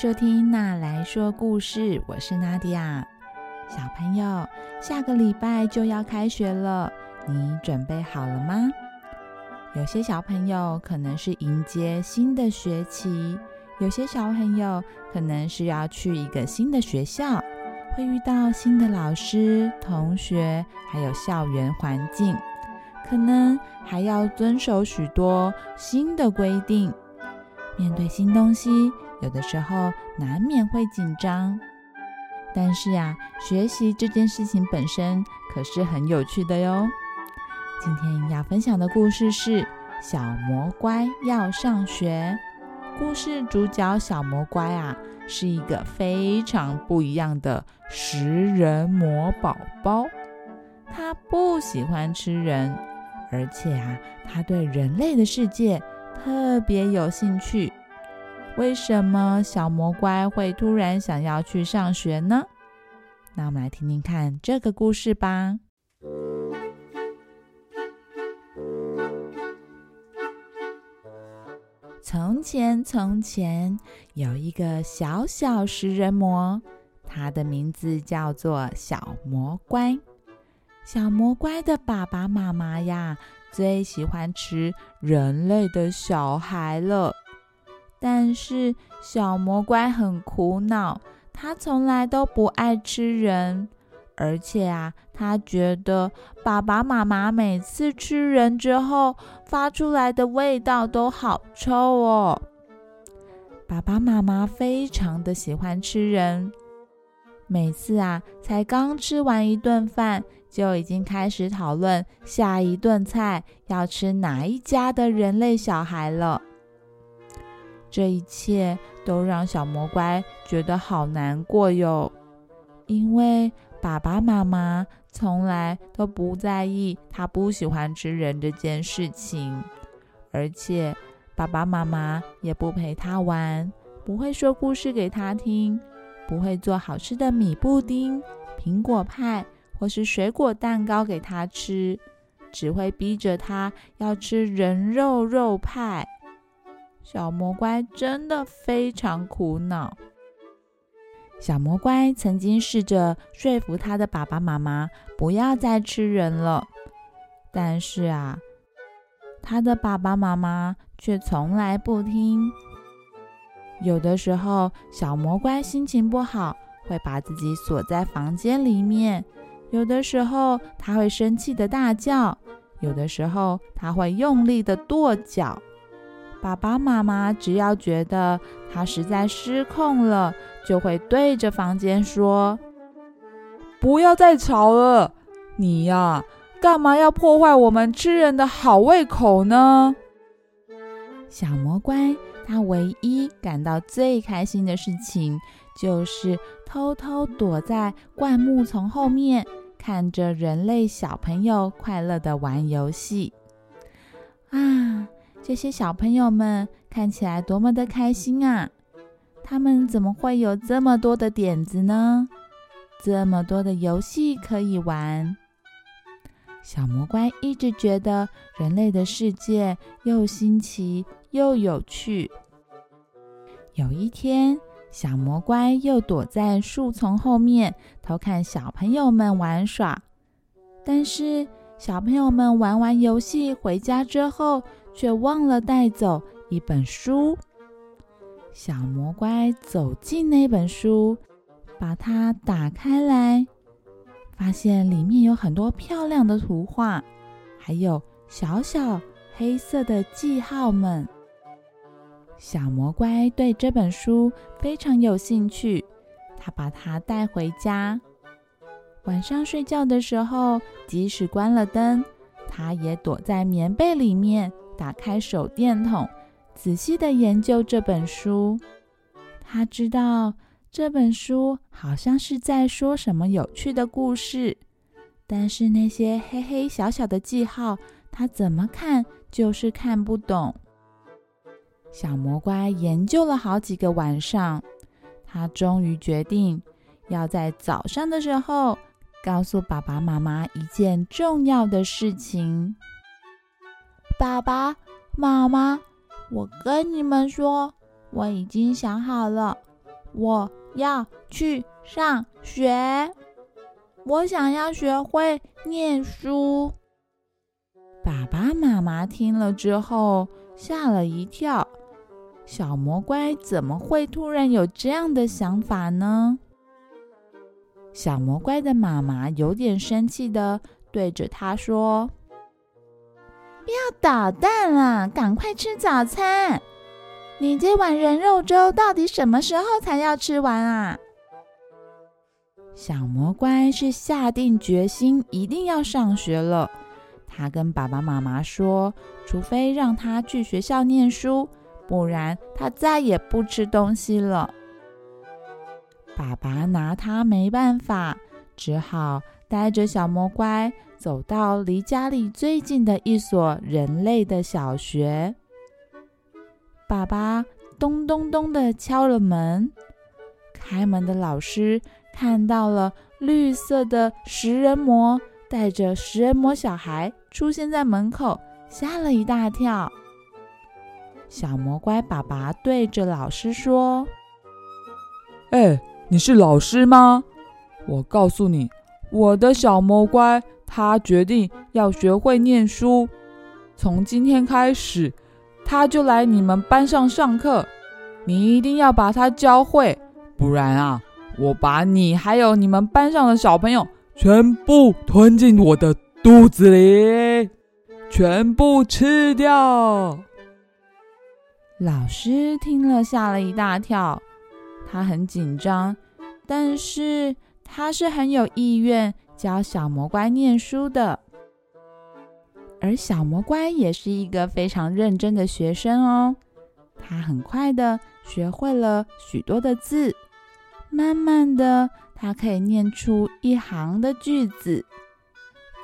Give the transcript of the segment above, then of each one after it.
收听娜来说故事，我是娜迪亚。小朋友，下个礼拜就要开学了，你准备好了吗？有些小朋友可能是迎接新的学期，有些小朋友可能是要去一个新的学校，会遇到新的老师、同学，还有校园环境，可能还要遵守许多新的规定。面对新东西。有的时候难免会紧张，但是呀，学习这件事情本身可是很有趣的哟。今天要分享的故事是《小魔乖要上学》。故事主角小魔乖啊，是一个非常不一样的食人魔宝宝。他不喜欢吃人，而且啊，他对人类的世界特别有兴趣。为什么小魔乖会突然想要去上学呢？那我们来听听看这个故事吧。从前，从前有一个小小食人魔，他的名字叫做小魔乖。小魔乖的爸爸妈妈呀，最喜欢吃人类的小孩了。但是小魔怪很苦恼，他从来都不爱吃人，而且啊，他觉得爸爸妈妈每次吃人之后发出来的味道都好臭哦。爸爸妈妈非常的喜欢吃人，每次啊，才刚吃完一顿饭，就已经开始讨论下一顿菜要吃哪一家的人类小孩了。这一切都让小魔乖觉得好难过哟，因为爸爸妈妈从来都不在意他不喜欢吃人这件事情，而且爸爸妈妈也不陪他玩，不会说故事给他听，不会做好吃的米布丁、苹果派或是水果蛋糕给他吃，只会逼着他要吃人肉肉派。小魔乖真的非常苦恼。小魔乖曾经试着说服他的爸爸妈妈不要再吃人了，但是啊，他的爸爸妈妈却从来不听。有的时候，小魔乖心情不好，会把自己锁在房间里面；有的时候，他会生气的大叫；有的时候，他会用力的跺脚。爸爸妈妈只要觉得他实在失控了，就会对着房间说：“不要再吵了，你呀，干嘛要破坏我们吃人的好胃口呢？”小魔怪，他唯一感到最开心的事情，就是偷偷躲在灌木丛后面，看着人类小朋友快乐的玩游戏。啊！这些小朋友们看起来多么的开心啊！他们怎么会有这么多的点子呢？这么多的游戏可以玩。小魔乖一直觉得人类的世界又新奇又有趣。有一天，小魔乖又躲在树丛后面偷看小朋友们玩耍。但是，小朋友们玩完游戏回家之后，却忘了带走一本书。小魔乖走进那本书，把它打开来，发现里面有很多漂亮的图画，还有小小黑色的记号们。小魔乖对这本书非常有兴趣，他把它带回家。晚上睡觉的时候，即使关了灯，他也躲在棉被里面。打开手电筒，仔细的研究这本书。他知道这本书好像是在说什么有趣的故事，但是那些黑黑小小的记号，他怎么看就是看不懂。小魔乖研究了好几个晚上，他终于决定要在早上的时候告诉爸爸妈妈一件重要的事情。爸爸妈妈，我跟你们说，我已经想好了，我要去上学，我想要学会念书。爸爸妈妈听了之后吓了一跳，小魔怪怎么会突然有这样的想法呢？小魔怪的妈妈有点生气的对着他说：“不要捣蛋了，赶快吃早餐。你这碗人肉粥到底什么时候才要吃完啊？”小魔乖是下定决心一定要上学了。他跟爸爸妈妈说：“除非让他去学校念书，不然他再也不吃东西了。”爸爸拿他没办法，只好带着小魔乖走到离家里最近的一所人类的小学。爸爸咚咚咚的敲了门，开门的老师看到了绿色的食人魔带着食人魔小孩出现在门口，吓了一大跳。小魔乖爸爸对着老师说：“哎。”你是老师吗？我告诉你，我的小魔乖，他决定要学会念书。从今天开始，他就来你们班上上课。你一定要把他教会，不然啊，我把你还有你们班上的小朋友全部吞进我的肚子里，全部吃掉。老师听了，吓了一大跳。他很紧张，但是他是很有意愿教小魔乖念书的。而小魔乖也是一个非常认真的学生哦。他很快的学会了许多的字，慢慢的，他可以念出一行的句子。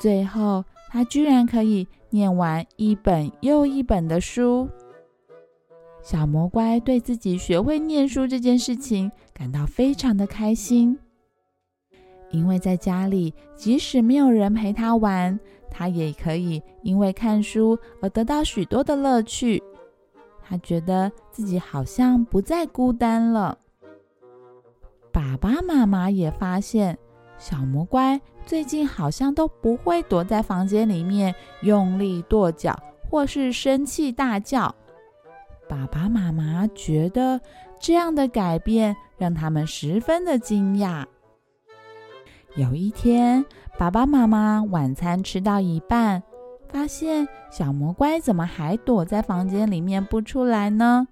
最后，他居然可以念完一本又一本的书。小魔乖对自己学会念书这件事情感到非常的开心，因为在家里，即使没有人陪他玩，他也可以因为看书而得到许多的乐趣。他觉得自己好像不再孤单了。爸爸妈妈也发现，小魔乖最近好像都不会躲在房间里面用力跺脚，或是生气大叫。爸爸妈妈觉得这样的改变让他们十分的惊讶。有一天，爸爸妈妈晚餐吃到一半，发现小魔乖怎么还躲在房间里面不出来呢？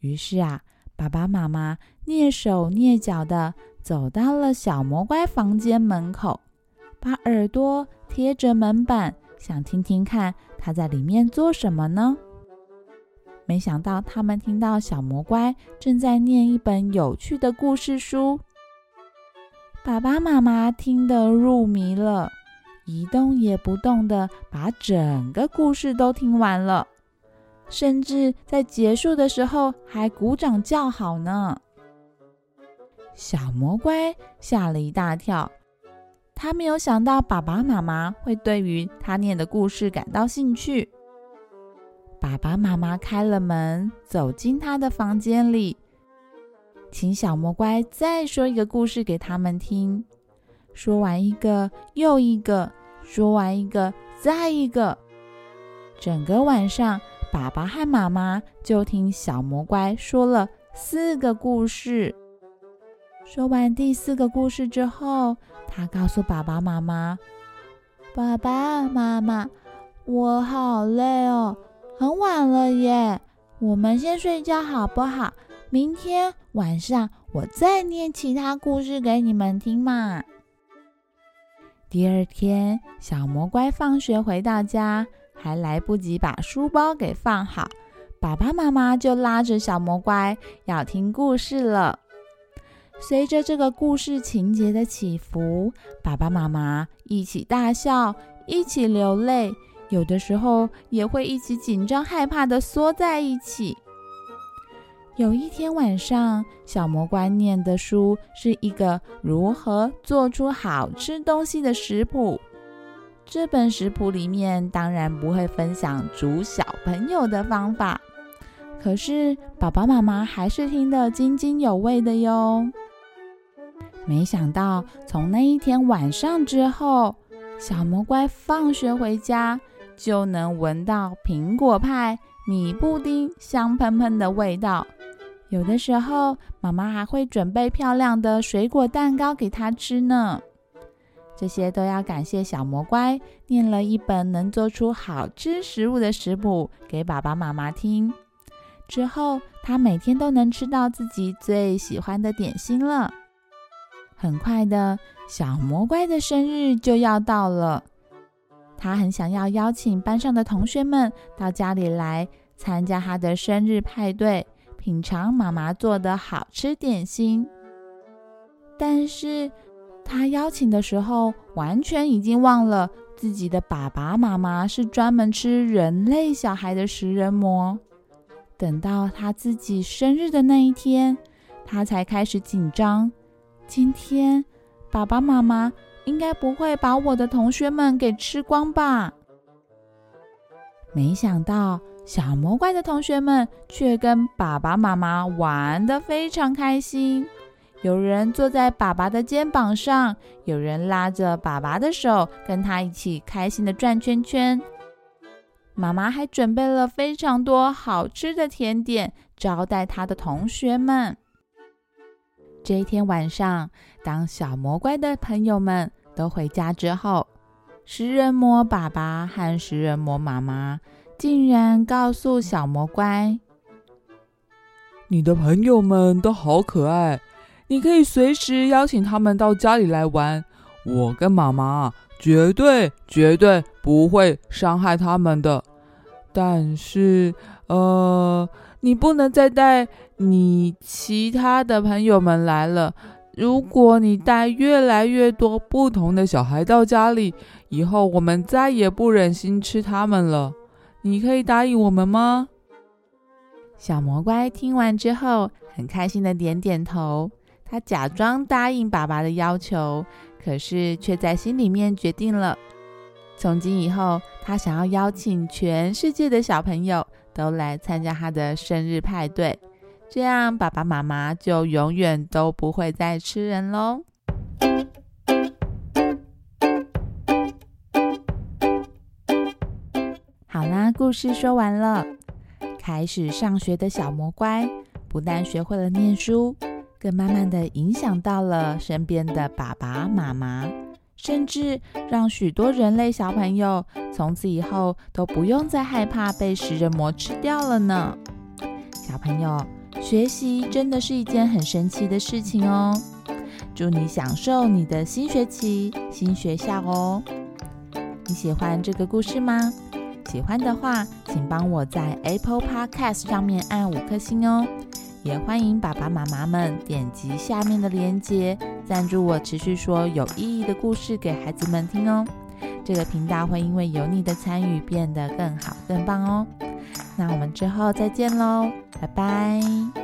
于是啊，爸爸妈妈蹑手蹑脚的走到了小魔乖房间门口，把耳朵贴着门板，想听听看他在里面做什么呢？没想到，他们听到小魔乖正在念一本有趣的故事书。爸爸妈妈听得入迷了，一动也不动的把整个故事都听完了，甚至在结束的时候还鼓掌叫好呢。小魔乖吓了一大跳，他没有想到爸爸妈妈会对于他念的故事感到兴趣。爸爸妈妈开了门，走进他的房间里，请小魔乖再说一个故事给他们听。说完一个又一个，说完一个再一个，整个晚上，爸爸和妈妈就听小魔乖说了四个故事。说完第四个故事之后，他告诉爸爸妈妈：“爸爸妈妈，我好累哦。”很晚了耶，我们先睡觉好不好？明天晚上我再念其他故事给你们听嘛。第二天，小魔乖放学回到家，还来不及把书包给放好，爸爸妈妈就拉着小魔乖要听故事了。随着这个故事情节的起伏，爸爸妈妈一起大笑，一起流泪。有的时候也会一起紧张害怕的缩在一起。有一天晚上，小魔怪念的书是一个如何做出好吃东西的食谱。这本食谱里面当然不会分享煮小朋友的方法，可是爸爸妈妈还是听得津津有味的哟。没想到从那一天晚上之后，小魔怪放学回家就能闻到苹果派、米布丁香喷喷的味道。有的时候，妈妈还会准备漂亮的水果蛋糕给他吃呢。这些都要感谢小魔乖念了一本能做出好吃食物的食谱给爸爸妈妈听。之后，他每天都能吃到自己最喜欢的点心了。很快的，小魔乖的生日就要到了，他很想要邀请班上的同学们到家里来参加他的生日派对。品尝妈妈做的好吃点心，但是他邀请的时候，完全已经忘了自己的爸爸妈妈是专门吃人类小孩的食人魔。等到他自己生日的那一天，他才开始紧张。今天爸爸妈妈应该不会把我的同学们给吃光吧？没想到。小魔怪的同学们却跟爸爸妈妈玩得非常开心。有人坐在爸爸的肩膀上，有人拉着爸爸的手，跟他一起开心的转圈圈。妈妈还准备了非常多好吃的甜点招待他的同学们。这一天晚上，当小魔怪的朋友们都回家之后，食人魔爸爸和食人魔妈妈。竟然告诉小魔乖：“你的朋友们都好可爱，你可以随时邀请他们到家里来玩。我跟妈妈绝对绝对不会伤害他们的。但是，呃，你不能再带你其他的朋友们来了。如果你带越来越多不同的小孩到家里，以后我们再也不忍心吃他们了。”你可以答应我们吗？小魔乖听完之后，很开心的点点头。他假装答应爸爸的要求，可是却在心里面决定了：从今以后，他想要邀请全世界的小朋友都来参加他的生日派对，这样爸爸妈妈就永远都不会再吃人喽。故事说完了。开始上学的小魔乖，不但学会了念书，更慢慢的影响到了身边的爸爸妈妈，甚至让许多人类小朋友从此以后都不用再害怕被食人魔吃掉了呢。小朋友，学习真的是一件很神奇的事情哦。祝你享受你的新学期、新学校哦。你喜欢这个故事吗？喜欢的话，请帮我在 Apple Podcast 上面按五颗星哦。也欢迎爸爸妈妈们点击下面的链接，赞助我持续说有意义的故事给孩子们听哦。这个频道会因为有你的参与变得更好、更棒哦。那我们之后再见喽，拜拜。